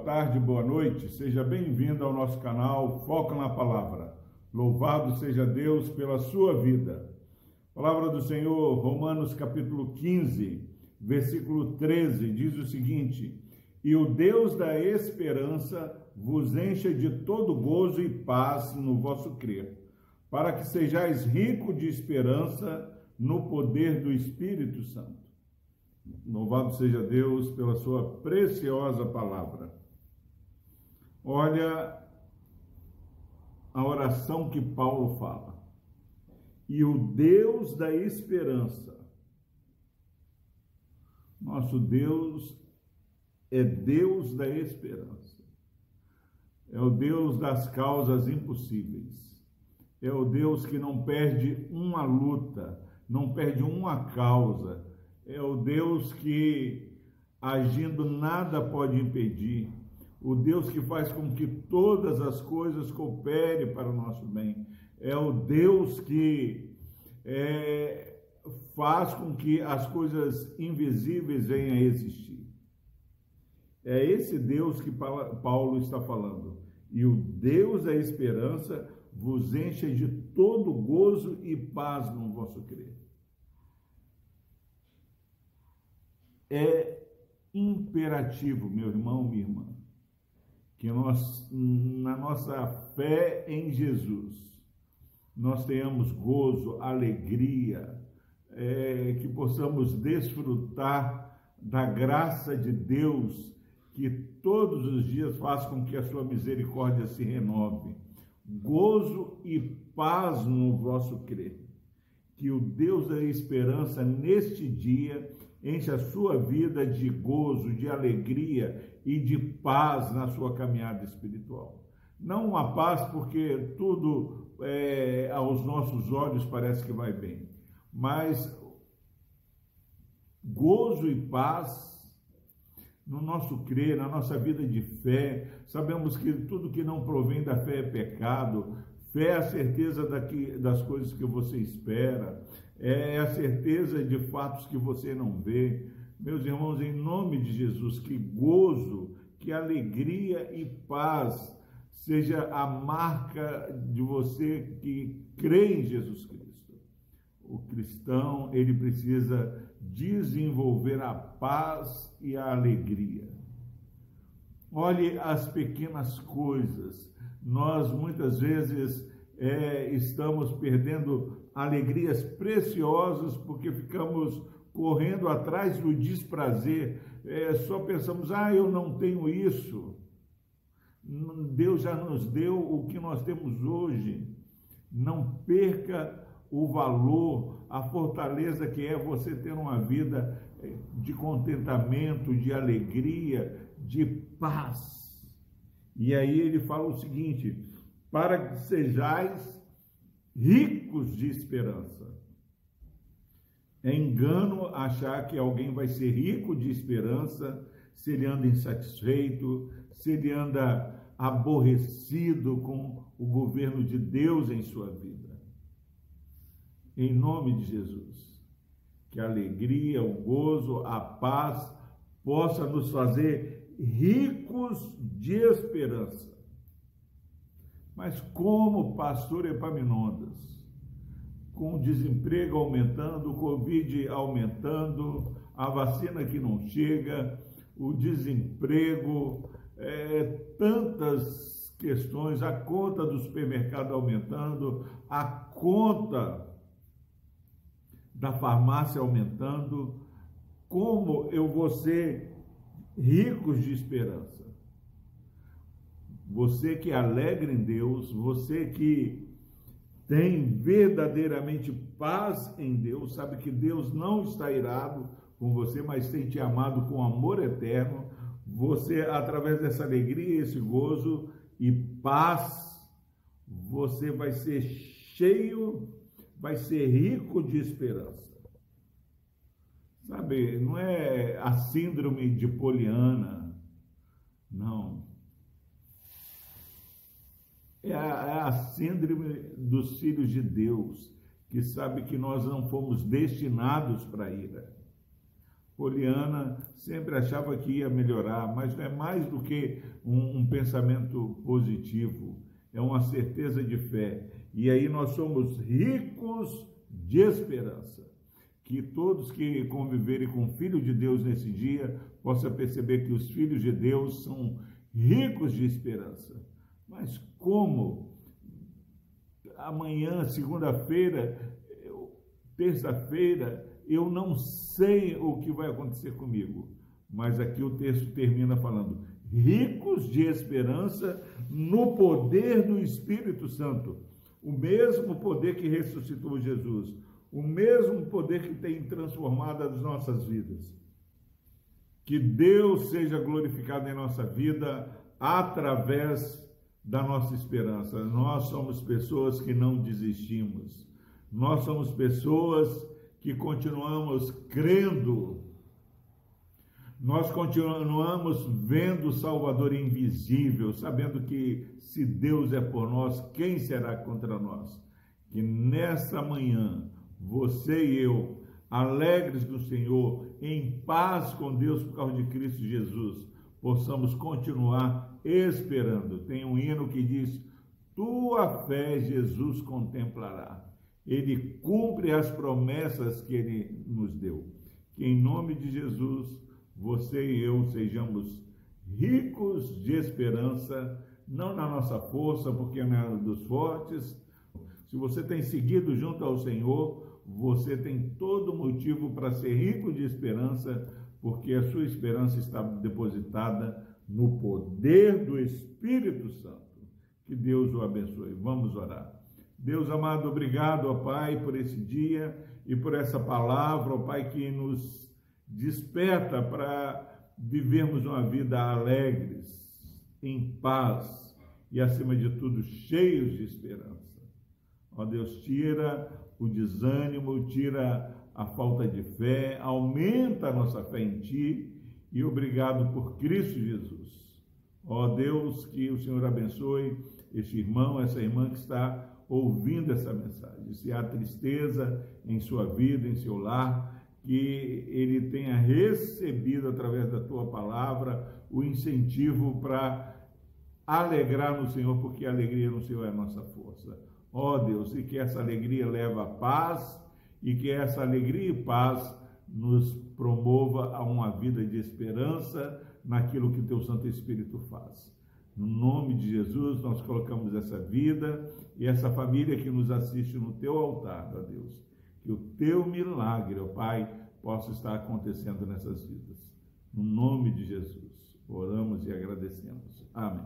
boa tarde, boa noite. Seja bem-vindo ao nosso canal Foca na Palavra. Louvado seja Deus pela sua vida. Palavra do Senhor, Romanos capítulo 15, versículo 13, diz o seguinte: E o Deus da esperança vos encha de todo gozo e paz no vosso crer, para que sejais rico de esperança no poder do Espírito Santo. Louvado seja Deus pela sua preciosa palavra. Olha a oração que Paulo fala. E o Deus da esperança. Nosso Deus é Deus da esperança. É o Deus das causas impossíveis. É o Deus que não perde uma luta, não perde uma causa é o Deus que, agindo, nada pode impedir, o Deus que faz com que todas as coisas cooperem para o nosso bem, é o Deus que é, faz com que as coisas invisíveis venham a existir. É esse Deus que Paulo está falando. E o Deus da esperança vos enche de todo gozo e paz no vosso crer. é imperativo, meu irmão, minha irmã, que nós, na nossa fé em Jesus, nós tenhamos gozo, alegria, é, que possamos desfrutar da graça de Deus, que todos os dias faz com que a sua misericórdia se renove. Gozo e paz no vosso crer. Que o Deus da esperança neste dia enche a sua vida de gozo, de alegria e de paz na sua caminhada espiritual. Não uma paz porque tudo é, aos nossos olhos parece que vai bem, mas gozo e paz no nosso crer, na nossa vida de fé. Sabemos que tudo que não provém da fé é pecado. Fé é a certeza daqui, das coisas que você espera é a certeza de fatos que você não vê. Meus irmãos, em nome de Jesus, que gozo, que alegria e paz seja a marca de você que crê em Jesus Cristo. O cristão, ele precisa desenvolver a paz e a alegria. Olhe as pequenas coisas. Nós muitas vezes é, estamos perdendo alegrias preciosas porque ficamos correndo atrás do desprazer, é, só pensamos, ah, eu não tenho isso. Deus já nos deu o que nós temos hoje. Não perca o valor, a fortaleza que é você ter uma vida é, de contentamento, de alegria, de paz. E aí ele fala o seguinte: para que sejais ricos de esperança. É engano achar que alguém vai ser rico de esperança se ele anda insatisfeito, se ele anda aborrecido com o governo de Deus em sua vida. Em nome de Jesus, que a alegria, o gozo, a paz possa nos fazer ricos de esperança. Mas como pastor Epaminondas, com o desemprego aumentando, o Covid aumentando, a vacina que não chega, o desemprego, é, tantas questões, a conta do supermercado aumentando, a conta da farmácia aumentando, como eu vou ser ricos de esperança? você que é alegre em Deus, você que tem verdadeiramente paz em Deus, sabe que Deus não está irado com você, mas tem te amado com amor eterno. Você, através dessa alegria, esse gozo e paz, você vai ser cheio, vai ser rico de esperança. Sabe, não é a síndrome de Poliana, não é a, é a síndrome dos filhos de Deus, que sabe que nós não fomos destinados para ira. Poliana sempre achava que ia melhorar, mas não é mais do que um, um pensamento positivo, é uma certeza de fé. E aí nós somos ricos de esperança. Que todos que conviverem com o Filho de Deus nesse dia possam perceber que os filhos de Deus são ricos de esperança. Mas como? Amanhã, segunda-feira, terça-feira, eu não sei o que vai acontecer comigo. Mas aqui o texto termina falando: ricos de esperança no poder do Espírito Santo. O mesmo poder que ressuscitou Jesus, o mesmo poder que tem transformado as nossas vidas. Que Deus seja glorificado em nossa vida através da nossa esperança. Nós somos pessoas que não desistimos. Nós somos pessoas que continuamos crendo, nós continuamos vendo o Salvador invisível, sabendo que se Deus é por nós, quem será contra nós? Que nesta manhã, você e eu, alegres no Senhor, em paz com Deus por causa de Cristo Jesus, possamos continuar esperando. Tem um hino que diz: Tua fé Jesus contemplará ele cumpre as promessas que ele nos deu. Que em nome de Jesus, você e eu sejamos ricos de esperança, não na nossa força, porque não é dos fortes. Se você tem seguido junto ao Senhor, você tem todo motivo para ser rico de esperança, porque a sua esperança está depositada no poder do Espírito Santo. Que Deus o abençoe. Vamos orar. Deus amado, obrigado, ó Pai, por esse dia e por essa palavra, ó Pai, que nos desperta para vivermos uma vida alegres, em paz e, acima de tudo, cheios de esperança. Ó Deus, tira o desânimo, tira a falta de fé, aumenta a nossa fé em Ti e obrigado por Cristo Jesus. Ó Deus, que o Senhor abençoe este irmão, essa irmã que está ouvindo essa mensagem. Se há tristeza em sua vida, em seu lar, que ele tenha recebido através da tua palavra o incentivo para alegrar no Senhor, porque a alegria no Senhor é a nossa força. Ó Deus, e que essa alegria leva a paz e que essa alegria e paz nos promova a uma vida de esperança naquilo que teu Santo Espírito faz. No nome de Jesus, nós colocamos essa vida e essa família que nos assiste no teu altar, ó Deus. Que o teu milagre, ó Pai, possa estar acontecendo nessas vidas. No nome de Jesus, oramos e agradecemos. Amém.